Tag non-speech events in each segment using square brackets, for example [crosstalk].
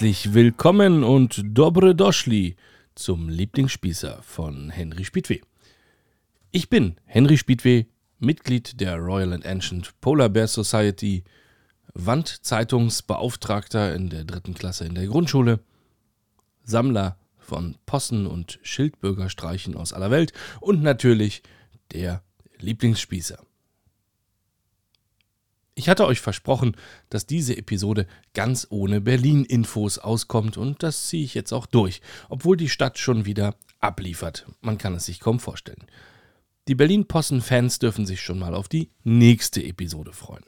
Herzlich willkommen und dobre doschli zum Lieblingsspießer von Henry Spiedweh. Ich bin Henry Spiedweh, Mitglied der Royal and Ancient Polar Bear Society, Wandzeitungsbeauftragter in der dritten Klasse in der Grundschule, Sammler von Possen und Schildbürgerstreichen aus aller Welt und natürlich der Lieblingsspießer. Ich hatte euch versprochen, dass diese Episode ganz ohne Berlin-Infos auskommt und das ziehe ich jetzt auch durch, obwohl die Stadt schon wieder abliefert. Man kann es sich kaum vorstellen. Die Berlin-Possen-Fans dürfen sich schon mal auf die nächste Episode freuen.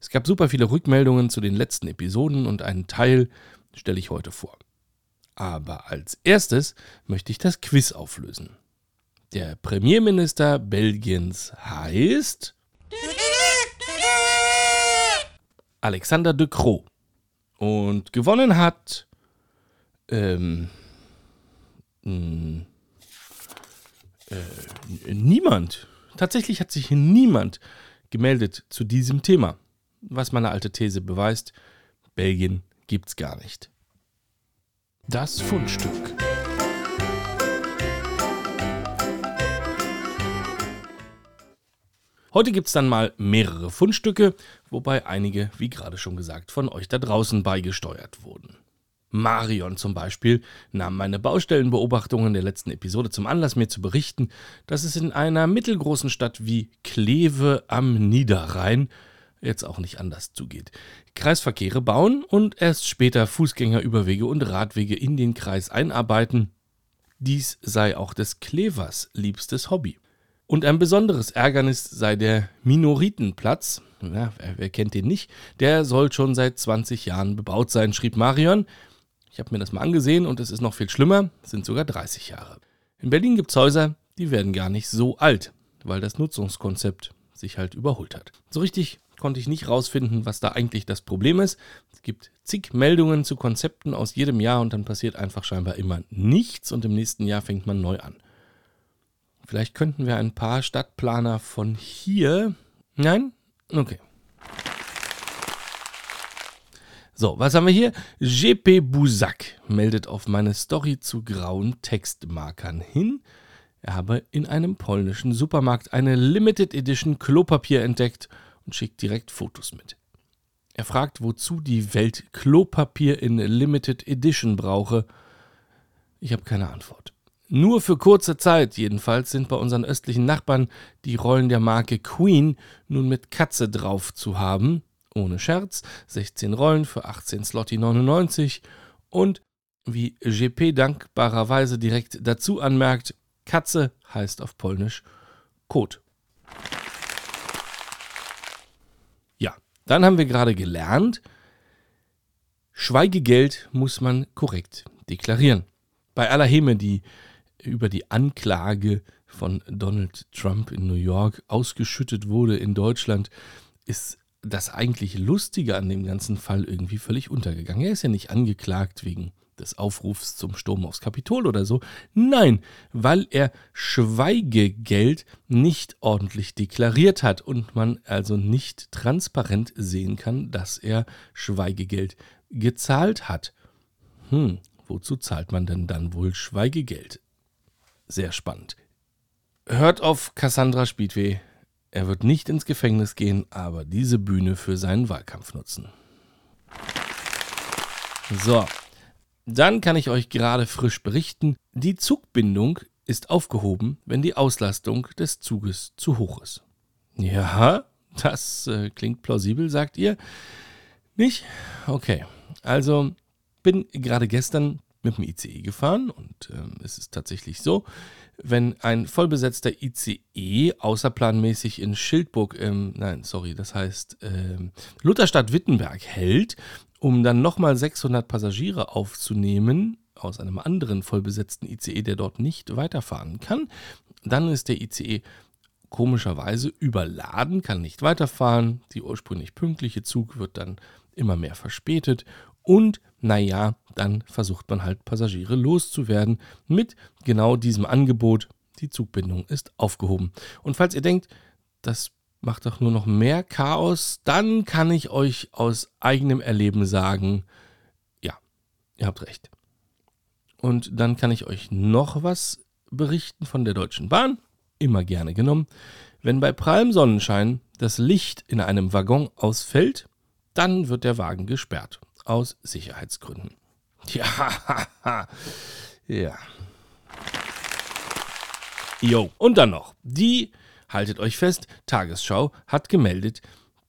Es gab super viele Rückmeldungen zu den letzten Episoden und einen Teil stelle ich heute vor. Aber als erstes möchte ich das Quiz auflösen. Der Premierminister Belgiens heißt Alexander de Croo. Und gewonnen hat ähm, hm, äh, niemand. Tatsächlich hat sich niemand gemeldet zu diesem Thema. Was meine alte These beweist, Belgien gibt's gar nicht. Das Fundstück. Heute gibt es dann mal mehrere Fundstücke, wobei einige, wie gerade schon gesagt, von euch da draußen beigesteuert wurden. Marion zum Beispiel nahm meine Baustellenbeobachtungen der letzten Episode zum Anlass, mir zu berichten, dass es in einer mittelgroßen Stadt wie Kleve am Niederrhein jetzt auch nicht anders zugeht. Kreisverkehre bauen und erst später Fußgängerüberwege und Radwege in den Kreis einarbeiten. Dies sei auch des Klevers liebstes Hobby. Und ein besonderes Ärgernis sei der Minoritenplatz. Ja, wer, wer, kennt den nicht? Der soll schon seit 20 Jahren bebaut sein, schrieb Marion. Ich habe mir das mal angesehen und es ist noch viel schlimmer, es sind sogar 30 Jahre. In Berlin gibt es Häuser, die werden gar nicht so alt, weil das Nutzungskonzept sich halt überholt hat. So richtig konnte ich nicht rausfinden, was da eigentlich das Problem ist. Es gibt zig Meldungen zu Konzepten aus jedem Jahr und dann passiert einfach scheinbar immer nichts und im nächsten Jahr fängt man neu an. Vielleicht könnten wir ein paar Stadtplaner von hier. Nein? Okay. So, was haben wir hier? GP Busak meldet auf meine Story zu grauen Textmarkern hin. Er habe in einem polnischen Supermarkt eine Limited Edition Klopapier entdeckt und schickt direkt Fotos mit. Er fragt, wozu die Welt Klopapier in Limited Edition brauche. Ich habe keine Antwort. Nur für kurze Zeit jedenfalls sind bei unseren östlichen Nachbarn die Rollen der Marke Queen nun mit Katze drauf zu haben. Ohne Scherz, 16 Rollen für 18 Slotty 99 und wie GP dankbarerweise direkt dazu anmerkt, Katze heißt auf Polnisch Kot. Ja, dann haben wir gerade gelernt, Schweigegeld muss man korrekt deklarieren. Bei aller Häme, die über die Anklage von Donald Trump in New York ausgeschüttet wurde in Deutschland, ist das eigentlich Lustige an dem ganzen Fall irgendwie völlig untergegangen. Er ist ja nicht angeklagt wegen des Aufrufs zum Sturm aufs Kapitol oder so. Nein, weil er Schweigegeld nicht ordentlich deklariert hat und man also nicht transparent sehen kann, dass er Schweigegeld gezahlt hat. Hm, wozu zahlt man denn dann wohl Schweigegeld? Sehr spannend. Hört auf Cassandra Speedway. Er wird nicht ins Gefängnis gehen, aber diese Bühne für seinen Wahlkampf nutzen. So, dann kann ich euch gerade frisch berichten, die Zugbindung ist aufgehoben, wenn die Auslastung des Zuges zu hoch ist. Ja, das äh, klingt plausibel, sagt ihr. Nicht? Okay. Also bin gerade gestern mit dem ICE gefahren und äh, es ist tatsächlich so, wenn ein vollbesetzter ICE außerplanmäßig in Schildburg, ähm, nein, sorry, das heißt ähm, Lutherstadt-Wittenberg hält, um dann nochmal 600 Passagiere aufzunehmen aus einem anderen vollbesetzten ICE, der dort nicht weiterfahren kann, dann ist der ICE komischerweise überladen, kann nicht weiterfahren, die ursprünglich pünktliche Zug wird dann immer mehr verspätet und naja, dann versucht man halt Passagiere loszuwerden mit genau diesem Angebot. Die Zugbindung ist aufgehoben. Und falls ihr denkt, das macht doch nur noch mehr Chaos, dann kann ich euch aus eigenem Erleben sagen, ja, ihr habt recht. Und dann kann ich euch noch was berichten von der Deutschen Bahn, immer gerne genommen. Wenn bei prallem Sonnenschein das Licht in einem Waggon ausfällt, dann wird der Wagen gesperrt, aus Sicherheitsgründen. Ja, [laughs] ja. Jo, und dann noch. Die, haltet euch fest, Tagesschau hat gemeldet,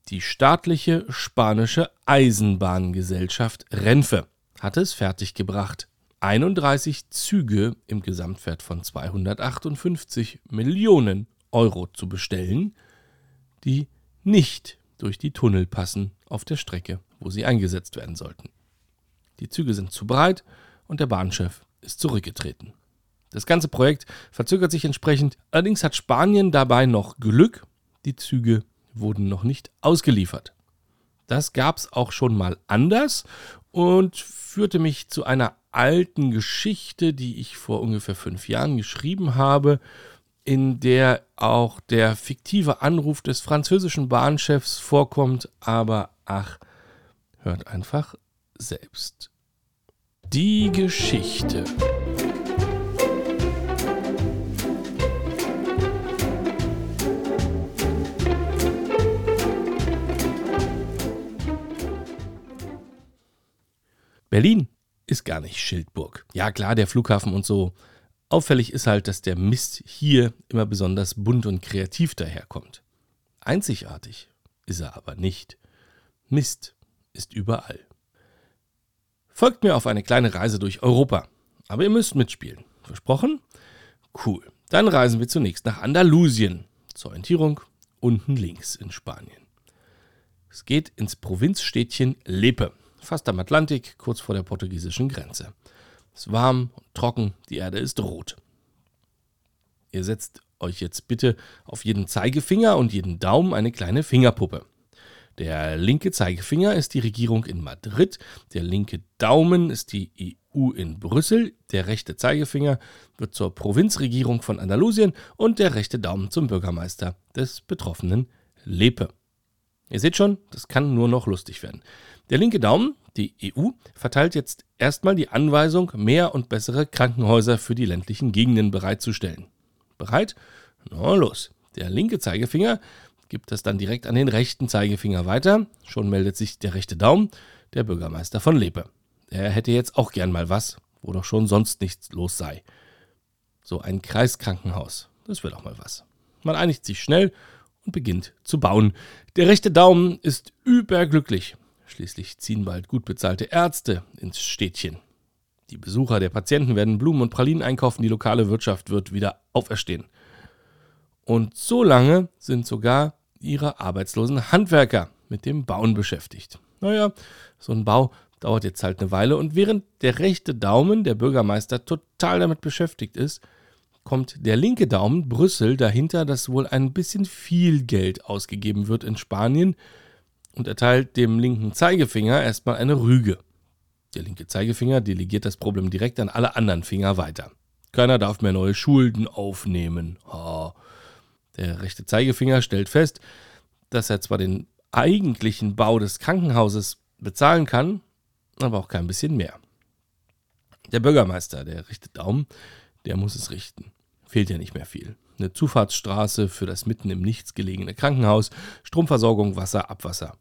die staatliche spanische Eisenbahngesellschaft Renfe hat es fertiggebracht, 31 Züge im Gesamtwert von 258 Millionen Euro zu bestellen, die nicht durch die Tunnel passen auf der Strecke, wo sie eingesetzt werden sollten. Die Züge sind zu breit und der Bahnchef ist zurückgetreten. Das ganze Projekt verzögert sich entsprechend, allerdings hat Spanien dabei noch Glück, die Züge wurden noch nicht ausgeliefert. Das gab es auch schon mal anders und führte mich zu einer alten Geschichte, die ich vor ungefähr fünf Jahren geschrieben habe, in der auch der fiktive Anruf des französischen Bahnchefs vorkommt, aber ach, hört einfach selbst. Die Geschichte. Berlin ist gar nicht Schildburg. Ja klar, der Flughafen und so. Auffällig ist halt, dass der Mist hier immer besonders bunt und kreativ daherkommt. Einzigartig ist er aber nicht. Mist ist überall. Folgt mir auf eine kleine Reise durch Europa. Aber ihr müsst mitspielen. Versprochen? Cool. Dann reisen wir zunächst nach Andalusien. Zur Orientierung unten links in Spanien. Es geht ins Provinzstädtchen Lepe fast am Atlantik, kurz vor der portugiesischen Grenze. Es ist warm und trocken, die Erde ist rot. Ihr setzt euch jetzt bitte auf jeden Zeigefinger und jeden Daumen eine kleine Fingerpuppe. Der linke Zeigefinger ist die Regierung in Madrid, der linke Daumen ist die EU in Brüssel, der rechte Zeigefinger wird zur Provinzregierung von Andalusien und der rechte Daumen zum Bürgermeister des betroffenen Lepe. Ihr seht schon, das kann nur noch lustig werden. Der linke Daumen, die EU, verteilt jetzt erstmal die Anweisung, mehr und bessere Krankenhäuser für die ländlichen Gegenden bereitzustellen. Bereit? Na los. Der linke Zeigefinger gibt das dann direkt an den rechten Zeigefinger weiter. Schon meldet sich der rechte Daumen, der Bürgermeister von Lepe. Er hätte jetzt auch gern mal was, wo doch schon sonst nichts los sei. So ein Kreiskrankenhaus, das wäre doch mal was. Man einigt sich schnell und beginnt zu bauen. Der rechte Daumen ist überglücklich. Schließlich ziehen bald gut bezahlte Ärzte ins Städtchen. Die Besucher der Patienten werden Blumen und Pralinen einkaufen, die lokale Wirtschaft wird wieder auferstehen. Und so lange sind sogar ihre arbeitslosen Handwerker mit dem Bauen beschäftigt. Naja, so ein Bau dauert jetzt halt eine Weile und während der rechte Daumen, der Bürgermeister, total damit beschäftigt ist, kommt der linke Daumen Brüssel dahinter, dass wohl ein bisschen viel Geld ausgegeben wird in Spanien und erteilt dem linken Zeigefinger erstmal eine Rüge. Der linke Zeigefinger delegiert das Problem direkt an alle anderen Finger weiter. Keiner darf mehr neue Schulden aufnehmen. Oh. Der rechte Zeigefinger stellt fest, dass er zwar den eigentlichen Bau des Krankenhauses bezahlen kann, aber auch kein bisschen mehr. Der Bürgermeister, der rechte Daumen, der muss es richten. Fehlt ja nicht mehr viel eine Zufahrtsstraße für das mitten im Nichts gelegene Krankenhaus, Stromversorgung, Wasser, Abwasser.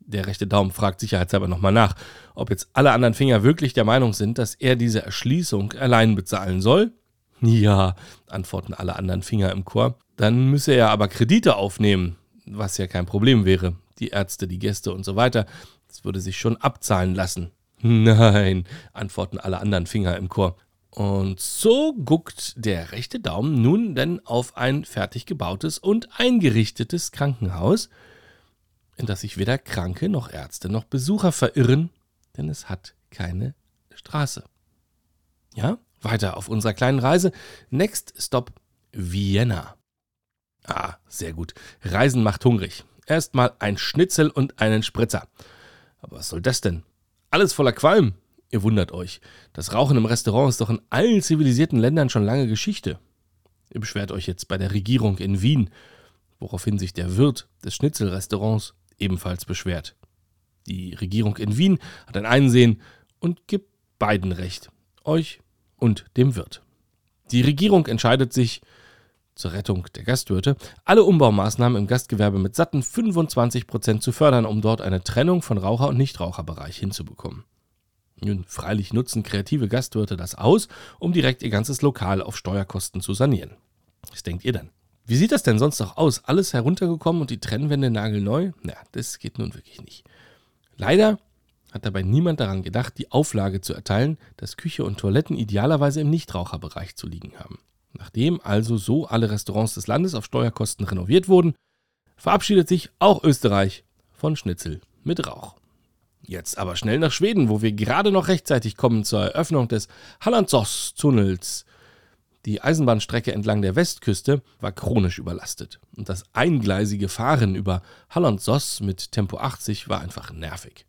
Der rechte Daumen fragt sicherheitshalber nochmal nach, ob jetzt alle anderen Finger wirklich der Meinung sind, dass er diese Erschließung allein bezahlen soll. Ja, antworten alle anderen Finger im Chor. Dann müsse er aber Kredite aufnehmen, was ja kein Problem wäre. Die Ärzte, die Gäste und so weiter. Das würde sich schon abzahlen lassen. Nein, antworten alle anderen Finger im Chor. Und so guckt der rechte Daumen nun denn auf ein fertig gebautes und eingerichtetes Krankenhaus, in das sich weder Kranke noch Ärzte noch Besucher verirren, denn es hat keine Straße. Ja, weiter auf unserer kleinen Reise. Next Stop Vienna. Ah, sehr gut. Reisen macht hungrig. Erstmal ein Schnitzel und einen Spritzer. Aber was soll das denn? Alles voller Qualm. Ihr wundert euch. Das Rauchen im Restaurant ist doch in allen zivilisierten Ländern schon lange Geschichte. Ihr beschwert euch jetzt bei der Regierung in Wien. woraufhin sich der Wirt des Schnitzelrestaurants ebenfalls beschwert. Die Regierung in Wien hat ein Einsehen und gibt beiden Recht, euch und dem Wirt. Die Regierung entscheidet sich, zur Rettung der Gastwirte, alle Umbaumaßnahmen im Gastgewerbe mit satten 25% zu fördern, um dort eine Trennung von Raucher- und Nichtraucherbereich hinzubekommen. Nun, freilich nutzen kreative Gastwirte das aus, um direkt ihr ganzes Lokal auf Steuerkosten zu sanieren. Was denkt ihr denn? Wie sieht das denn sonst noch aus? Alles heruntergekommen und die Trennwände nagelneu? Na, das geht nun wirklich nicht. Leider hat dabei niemand daran gedacht, die Auflage zu erteilen, dass Küche und Toiletten idealerweise im Nichtraucherbereich zu liegen haben. Nachdem also so alle Restaurants des Landes auf Steuerkosten renoviert wurden, verabschiedet sich auch Österreich von Schnitzel mit Rauch. Jetzt aber schnell nach Schweden, wo wir gerade noch rechtzeitig kommen zur Eröffnung des Hallandsås-Tunnels. Die Eisenbahnstrecke entlang der Westküste war chronisch überlastet und das eingleisige Fahren über Hallandsås mit Tempo 80 war einfach nervig.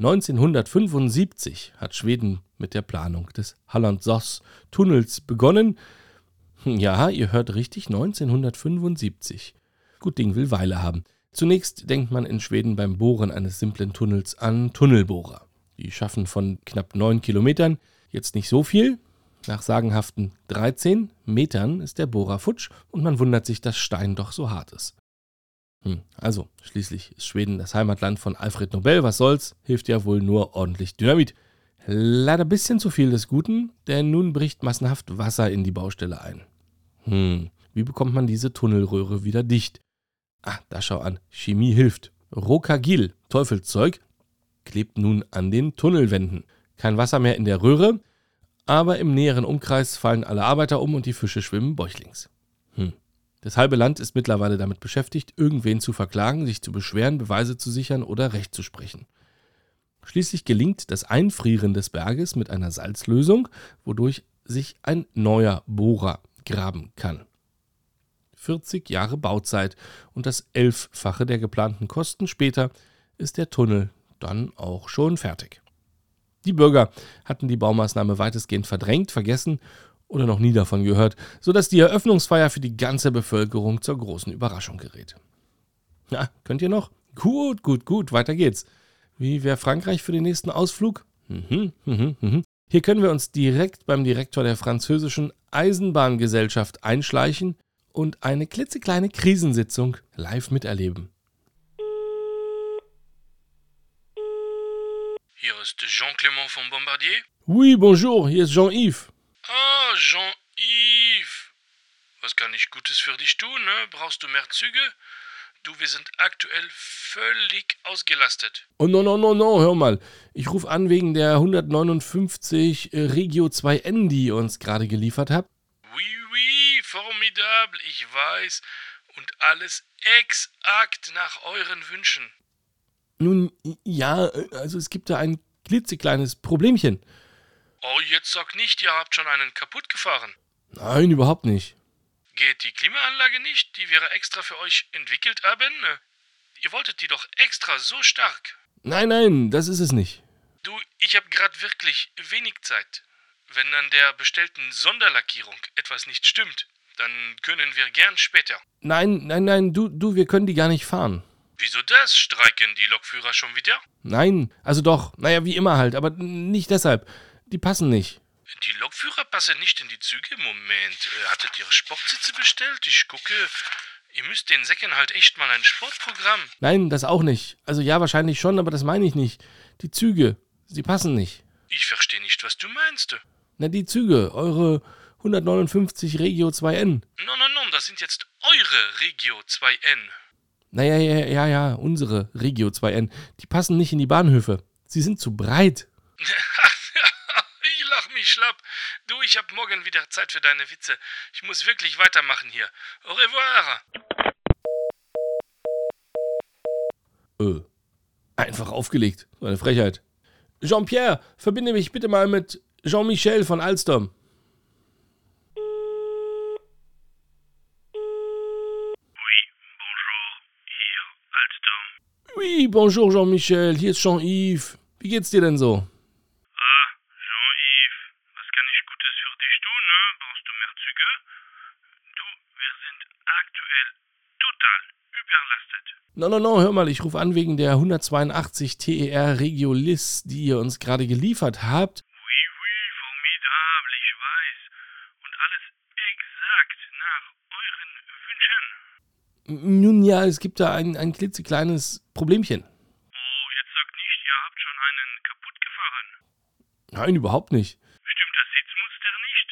1975 hat Schweden mit der Planung des Hallandsås-Tunnels begonnen, ja, ihr hört richtig, 1975. Gut Ding will Weile haben. Zunächst denkt man in Schweden beim Bohren eines simplen Tunnels an Tunnelbohrer. Die schaffen von knapp 9 Kilometern jetzt nicht so viel. Nach sagenhaften 13 Metern ist der Bohrer futsch und man wundert sich, dass Stein doch so hart ist. Hm, also, schließlich ist Schweden das Heimatland von Alfred Nobel. Was soll's? Hilft ja wohl nur ordentlich Dynamit. Leider ein bisschen zu viel des Guten, denn nun bricht massenhaft Wasser in die Baustelle ein. Hm, wie bekommt man diese Tunnelröhre wieder dicht? Ah, da schau an, Chemie hilft. Rokagil, Teufelszeug, klebt nun an den Tunnelwänden. Kein Wasser mehr in der Röhre, aber im näheren Umkreis fallen alle Arbeiter um und die Fische schwimmen bäuchlings. Das halbe Land ist mittlerweile damit beschäftigt, irgendwen zu verklagen, sich zu beschweren, Beweise zu sichern oder Recht zu sprechen. Schließlich gelingt das Einfrieren des Berges mit einer Salzlösung, wodurch sich ein neuer Bohrer graben kann. 40 Jahre Bauzeit und das Elffache der geplanten Kosten später ist der Tunnel dann auch schon fertig. Die Bürger hatten die Baumaßnahme weitestgehend verdrängt, vergessen oder noch nie davon gehört, sodass die Eröffnungsfeier für die ganze Bevölkerung zur großen Überraschung gerät. Na, könnt ihr noch? Gut, gut, gut, weiter geht's. Wie wäre Frankreich für den nächsten Ausflug? Mhm, mhm, mhm. Hier können wir uns direkt beim Direktor der französischen Eisenbahngesellschaft einschleichen und eine klitzekleine Krisensitzung live miterleben. Hier ist Jean-Clément von Bombardier. Oui, bonjour, hier ist Jean-Yves. Ah, Jean-Yves. Was kann ich Gutes für dich tun? Ne? Brauchst du mehr Züge? Du, wir sind aktuell völlig ausgelastet. Oh, no, no, no, no, hör mal. Ich rufe an wegen der 159 äh, Regio 2N, die ihr uns gerade geliefert habt. Oui, oui, formidable, ich weiß. Und alles exakt nach euren Wünschen. Nun, ja, äh, also es gibt da ein klitzekleines Problemchen. Oh, jetzt sag nicht, ihr habt schon einen kaputt gefahren. Nein, überhaupt nicht. Geht die Klimaanlage nicht, die wir extra für euch entwickelt haben? Ihr wolltet die doch extra so stark. Nein, nein, das ist es nicht. Du, ich habe gerade wirklich wenig Zeit. Wenn an der bestellten Sonderlackierung etwas nicht stimmt, dann können wir gern später. Nein, nein, nein, du, du, wir können die gar nicht fahren. Wieso das? Streiken die Lokführer schon wieder? Nein, also doch, naja, wie immer halt, aber nicht deshalb. Die passen nicht. Die Lokführer passen nicht in die Züge? Moment, äh, hattet ihr Sportsitze bestellt? Ich gucke. Ihr müsst den Säcken halt echt mal ein Sportprogramm. Nein, das auch nicht. Also ja, wahrscheinlich schon, aber das meine ich nicht. Die Züge, sie passen nicht. Ich verstehe nicht, was du meinst. Na, die Züge, eure 159 Regio 2N. No, no, no, das sind jetzt eure Regio 2N. Naja, ja, ja, ja, unsere Regio 2N. Die passen nicht in die Bahnhöfe. Sie sind zu breit. [laughs] mich schlapp. Du, ich hab morgen wieder Zeit für deine Witze. Ich muss wirklich weitermachen hier. Au revoir. Äh, einfach aufgelegt. So eine Frechheit. Jean-Pierre, verbinde mich bitte mal mit Jean-Michel von Alstom. Oui, bonjour, hier Alstom. Oui, bonjour Jean-Michel, hier ist Jean-Yves. Wie geht's dir denn so? No, no, no, hör mal, ich rufe an wegen der 182 TER Regiolis, die ihr uns gerade geliefert habt. Oui, oui, formidable, ich weiß. Und alles exakt nach euren Wünschen. Nun ja, es gibt da ein, ein klitzekleines Problemchen. Oh, jetzt sagt nicht, ihr habt schon einen kaputt gefahren. Nein, überhaupt nicht. Stimmt das Sitzmuster nicht?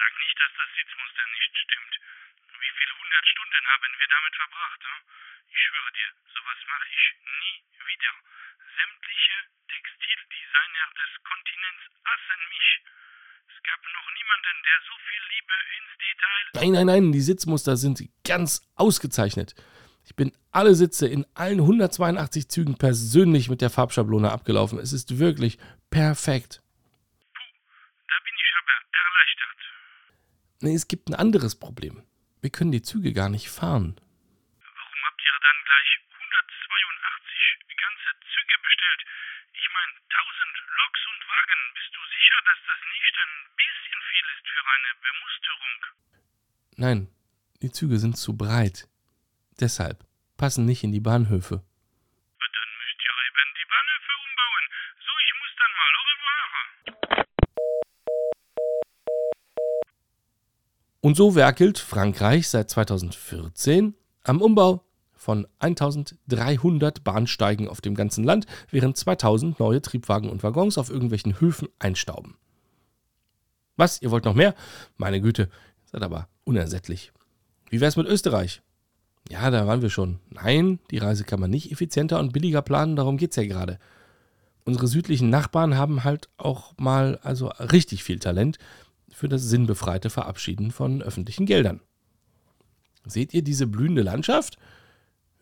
Sag nicht, dass das Sitzmuster nicht stimmt. Wie viele hundert Stunden haben wir damit verbracht? Hm? Ich schwöre dir, sowas mache ich nie wieder. Sämtliche Textildesigner des Kontinents hassen mich. Es gab noch niemanden, der so viel Liebe ins Detail. Nein, nein, nein, die Sitzmuster sind ganz ausgezeichnet. Ich bin alle Sitze in allen 182 Zügen persönlich mit der Farbschablone abgelaufen. Es ist wirklich perfekt. Da bin ich aber erleichtert. Nee, es gibt ein anderes Problem. Wir können die Züge gar nicht fahren. Warum habt ihr dann gleich 182 ganze Züge bestellt? Ich meine, 1000 Wagen. Bist du sicher, dass das nicht ein bisschen viel ist für eine Bemusterung? Nein, die Züge sind zu breit. Deshalb passen nicht in die Bahnhöfe. Dann müsst ihr eben die Bahnhöfe umbauen. So, ich muss dann mal. Au revoir. Und so werkelt Frankreich seit 2014 am Umbau von 1300 Bahnsteigen auf dem ganzen Land, während 2000 neue Triebwagen und Waggons auf irgendwelchen Höfen einstauben. Was, ihr wollt noch mehr? Meine Güte, seid aber unersättlich. Wie wär's mit Österreich? Ja, da waren wir schon. Nein, die Reise kann man nicht effizienter und billiger planen, darum geht's ja gerade. Unsere südlichen Nachbarn haben halt auch mal also richtig viel Talent für das sinnbefreite Verabschieden von öffentlichen Geldern. Seht ihr diese blühende Landschaft?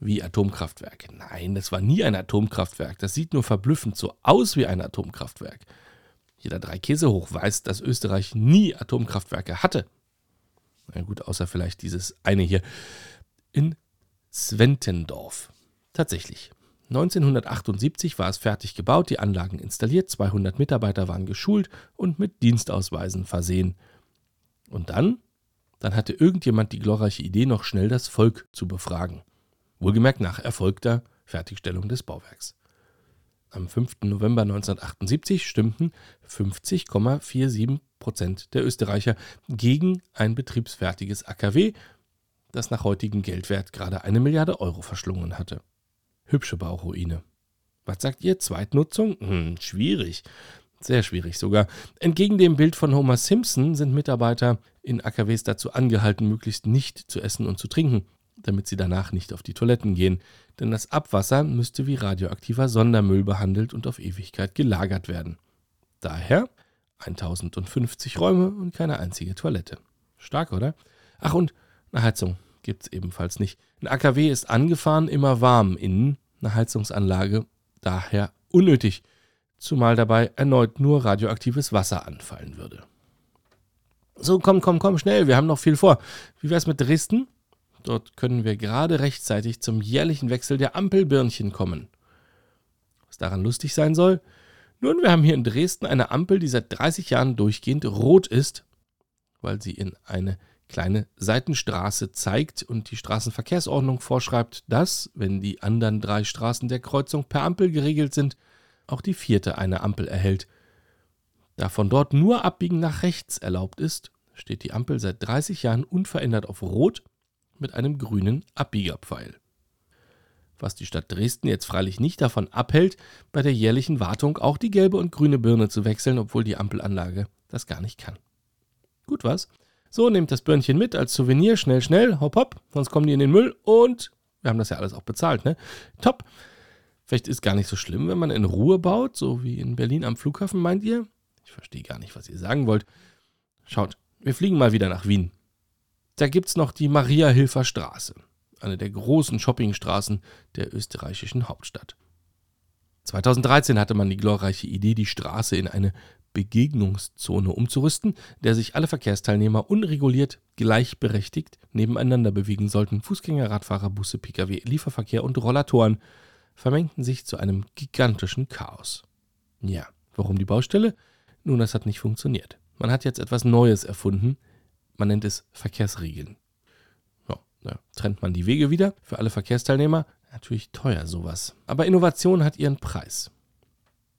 Wie Atomkraftwerke. Nein, das war nie ein Atomkraftwerk. Das sieht nur verblüffend so aus wie ein Atomkraftwerk. Jeder drei Käse hoch weiß, dass Österreich nie Atomkraftwerke hatte. Na gut, außer vielleicht dieses eine hier in Sventendorf. Tatsächlich. 1978 war es fertig gebaut, die Anlagen installiert, 200 Mitarbeiter waren geschult und mit Dienstausweisen versehen. Und dann? Dann hatte irgendjemand die glorreiche Idee, noch schnell das Volk zu befragen. Wohlgemerkt nach erfolgter Fertigstellung des Bauwerks. Am 5. November 1978 stimmten 50,47 Prozent der Österreicher gegen ein betriebsfertiges AKW, das nach heutigem Geldwert gerade eine Milliarde Euro verschlungen hatte. Hübsche Bauruine. Was sagt ihr? Zweitnutzung? Hm, schwierig. Sehr schwierig sogar. Entgegen dem Bild von Homer Simpson sind Mitarbeiter in AKWs dazu angehalten, möglichst nicht zu essen und zu trinken, damit sie danach nicht auf die Toiletten gehen. Denn das Abwasser müsste wie radioaktiver Sondermüll behandelt und auf Ewigkeit gelagert werden. Daher 1050 Räume und keine einzige Toilette. Stark, oder? Ach, und eine Heizung gibt es ebenfalls nicht. Ein AKW ist angefahren, immer warm innen, eine Heizungsanlage daher unnötig, zumal dabei erneut nur radioaktives Wasser anfallen würde. So, komm, komm, komm, schnell, wir haben noch viel vor. Wie wär's mit Dresden? Dort können wir gerade rechtzeitig zum jährlichen Wechsel der Ampelbirnchen kommen. Was daran lustig sein soll? Nun, wir haben hier in Dresden eine Ampel, die seit 30 Jahren durchgehend rot ist, weil sie in eine kleine Seitenstraße zeigt und die Straßenverkehrsordnung vorschreibt, dass, wenn die anderen drei Straßen der Kreuzung per Ampel geregelt sind, auch die vierte eine Ampel erhält. Da von dort nur Abbiegen nach rechts erlaubt ist, steht die Ampel seit 30 Jahren unverändert auf Rot mit einem grünen Abbiegerpfeil. Was die Stadt Dresden jetzt freilich nicht davon abhält, bei der jährlichen Wartung auch die gelbe und grüne Birne zu wechseln, obwohl die Ampelanlage das gar nicht kann. Gut was? So, nehmt das Birnchen mit als Souvenir, schnell, schnell, hopp, hopp, sonst kommen die in den Müll und wir haben das ja alles auch bezahlt, ne? Top. Vielleicht ist gar nicht so schlimm, wenn man in Ruhe baut, so wie in Berlin am Flughafen, meint ihr? Ich verstehe gar nicht, was ihr sagen wollt. Schaut, wir fliegen mal wieder nach Wien. Da gibt's noch die Maria-Hilfer Straße, eine der großen Shoppingstraßen der österreichischen Hauptstadt. 2013 hatte man die glorreiche Idee, die Straße in eine Begegnungszone umzurüsten, der sich alle Verkehrsteilnehmer unreguliert, gleichberechtigt nebeneinander bewegen sollten. Fußgänger, Radfahrer, Busse, Pkw, Lieferverkehr und Rollatoren vermengten sich zu einem gigantischen Chaos. Ja, warum die Baustelle? Nun, das hat nicht funktioniert. Man hat jetzt etwas Neues erfunden. Man nennt es Verkehrsregeln. Ja, da trennt man die Wege wieder für alle Verkehrsteilnehmer. Natürlich teuer sowas. Aber Innovation hat ihren Preis.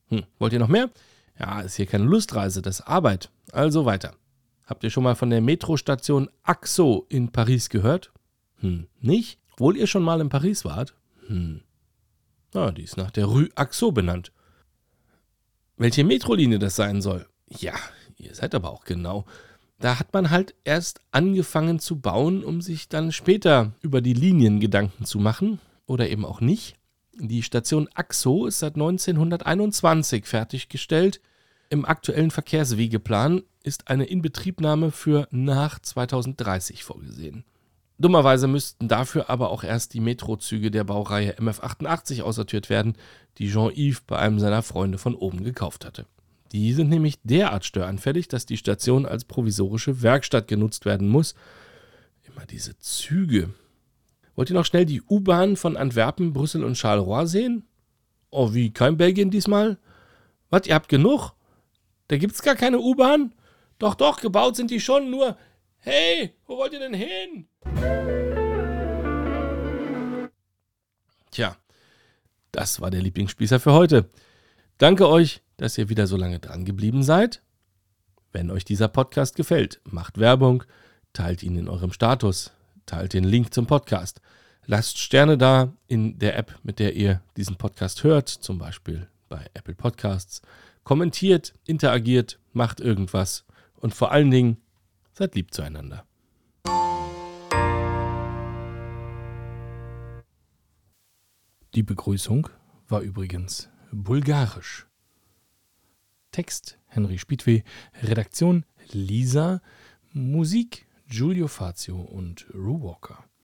Hm, wollt ihr noch mehr? Ja, ist hier keine Lustreise, das ist Arbeit. Also weiter. Habt ihr schon mal von der Metrostation Axo in Paris gehört? Hm, nicht? Obwohl ihr schon mal in Paris wart? Hm. Ah, die ist nach der Rue Axo benannt. Welche Metrolinie das sein soll? Ja, ihr seid aber auch genau. Da hat man halt erst angefangen zu bauen, um sich dann später über die Linien Gedanken zu machen. Oder eben auch nicht. Die Station Axo ist seit 1921 fertiggestellt. Im aktuellen Verkehrswegeplan ist eine Inbetriebnahme für nach 2030 vorgesehen. Dummerweise müssten dafür aber auch erst die Metrozüge der Baureihe MF88 aussortiert werden, die Jean-Yves bei einem seiner Freunde von oben gekauft hatte. Die sind nämlich derart störanfällig, dass die Station als provisorische Werkstatt genutzt werden muss. Immer diese Züge. Wollt ihr noch schnell die U-Bahn von Antwerpen, Brüssel und Charleroi sehen? Oh, wie, kein Belgien diesmal? Was, ihr habt genug? Da gibt's gar keine U-Bahn? Doch, doch, gebaut sind die schon, nur. Hey, wo wollt ihr denn hin? Tja, das war der Lieblingsspießer für heute. Danke euch, dass ihr wieder so lange dran geblieben seid. Wenn euch dieser Podcast gefällt, macht Werbung, teilt ihn in eurem Status, teilt den Link zum Podcast. Lasst Sterne da in der App, mit der ihr diesen Podcast hört, zum Beispiel bei Apple Podcasts. Kommentiert, interagiert, macht irgendwas und vor allen Dingen seid lieb zueinander. Die Begrüßung war übrigens bulgarisch. Text Henry Spiedweh, Redaktion Lisa, Musik Giulio Fazio und Rue Walker.